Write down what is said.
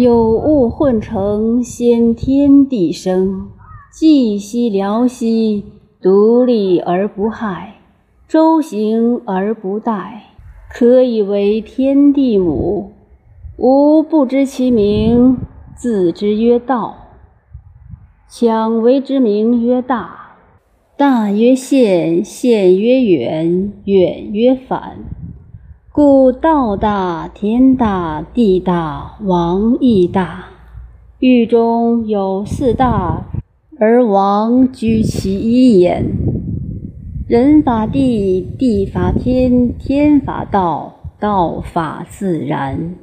有物混成，先天地生。寂兮寥兮，独立而不害，周行而不殆，可以为天地母。吾不知其名，字之曰道。强为之名曰大，大曰现，现曰远，远曰反。故道大，天大，地大，王亦大。狱中有四大，而王居其一焉。人法地，地法天，天法道，道法自然。